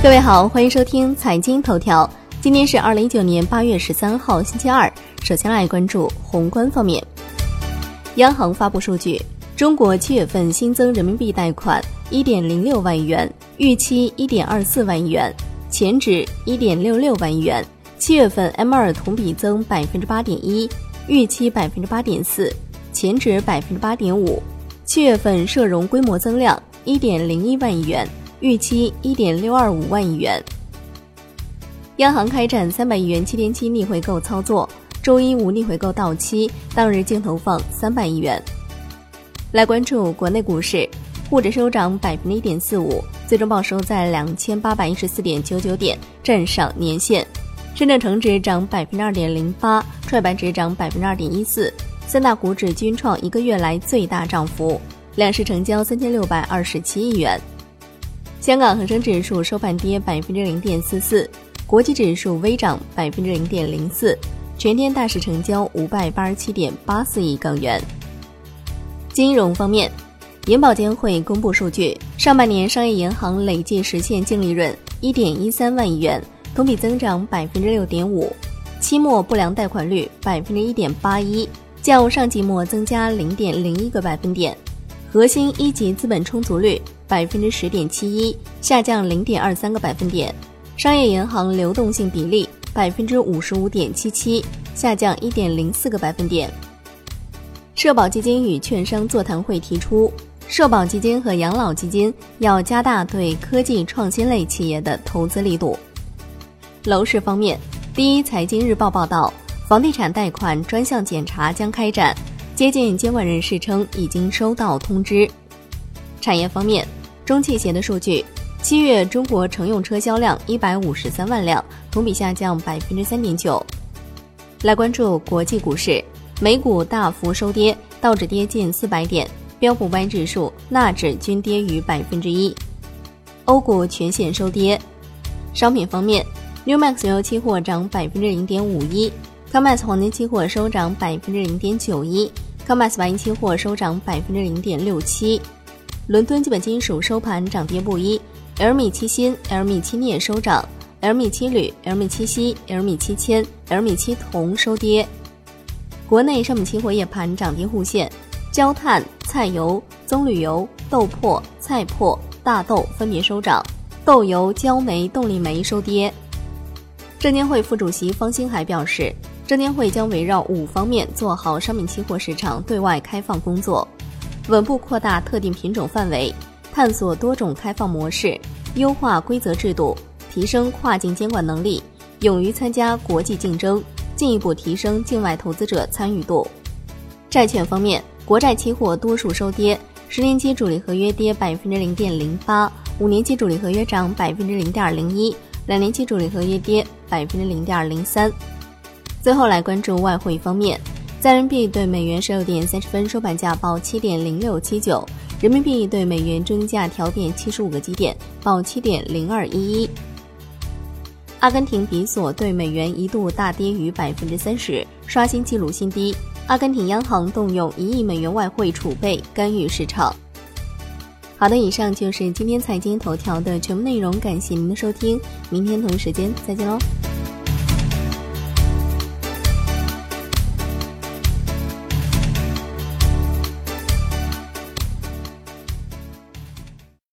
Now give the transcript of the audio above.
各位好，欢迎收听财经头条。今天是二零一九年八月十三号，星期二。首先来关注宏观方面。央行发布数据，中国七月份新增人民币贷款一点零六万亿元，预期一点二四万亿元，前值一点六六万亿元。七月份 M 二同比增百分之八点一，预期百分之八点四，前值百分之八点五。七月份社融规模增量一点零一万亿元，预期一点六二五万亿元。央行开展三百亿元七天期逆回购操作，周一无逆回购到期，当日净投放三百亿元。来关注国内股市，沪指收涨百分之一点四五，最终报收在两千八百一十四点九九点，站上年线。深圳成指涨百分之二点零八，创业板指涨百分之二点一四，三大股指均创一个月来最大涨幅，两市成交三千六百二十七亿元。香港恒生指数收盘跌百分之零点四四，国际指数微涨百分之零点零四，全天大市成交五百八十七点八四亿港元。金融方面，银保监会公布数据，上半年商业银行累计实现净利润一点一三万亿元。同比增长百分之六点五，期末不良贷款率百分之一点八一，较上季末增加零点零一个百分点。核心一级资本充足率百分之十点七一，下降零点二三个百分点。商业银行流动性比例百分之五十五点七七，下降一点零四个百分点。社保基金与券商座谈会提出，社保基金和养老基金要加大对科技创新类企业的投资力度。楼市方面，第一财经日报报道，房地产贷款专项检查将开展。接近监管人士称，已经收到通知。产业方面，中汽协的数据，七月中国乘用车销量一百五十三万辆，同比下降百分之三点九。来关注国际股市，美股大幅收跌，道指跌近四百点，标普五百指数、纳指均跌逾百分之一。欧股全线收跌。商品方面。Newmax 油期货涨百分之零点五一，Comex 黄金期货收涨百分之零点九一，Comex 白银期货收涨百分之零点六七。伦敦基本金属收盘涨跌不一，LME 七锌、LME 七镍收涨，LME 七铝、LME 七锡、LME 七铅、LME 七铜收跌。国内商品期货夜盘涨跌互现，焦炭、菜油、棕榈油、豆粕、菜粕、大豆分别收涨，豆油、焦煤、动力煤收跌。证监会副主席方星海表示，证监会将围绕五方面做好商品期货市场对外开放工作，稳步扩大特定品种范围，探索多种开放模式，优化规则制度，提升跨境监管能力，勇于参加国际竞争，进一步提升境外投资者参与度。债券方面，国债期货多数收跌，十年期主力合约跌百分之零点零八，五年期主力合约涨百分之零点零一。两年期主力合约跌百分之零点零三。最后来关注外汇方面，在人民币对美元十六点三十分收盘价报七点零六七九，人民币对美元中价调变七十五个基点，报七点零二一一。阿根廷比索对美元一度大跌逾百分之三十，刷新纪录新低。阿根廷央行动用一亿美元外汇储备干预市场。好的，以上就是今天财经头条的全部内容，感谢您的收听，明天同一时间再见喽。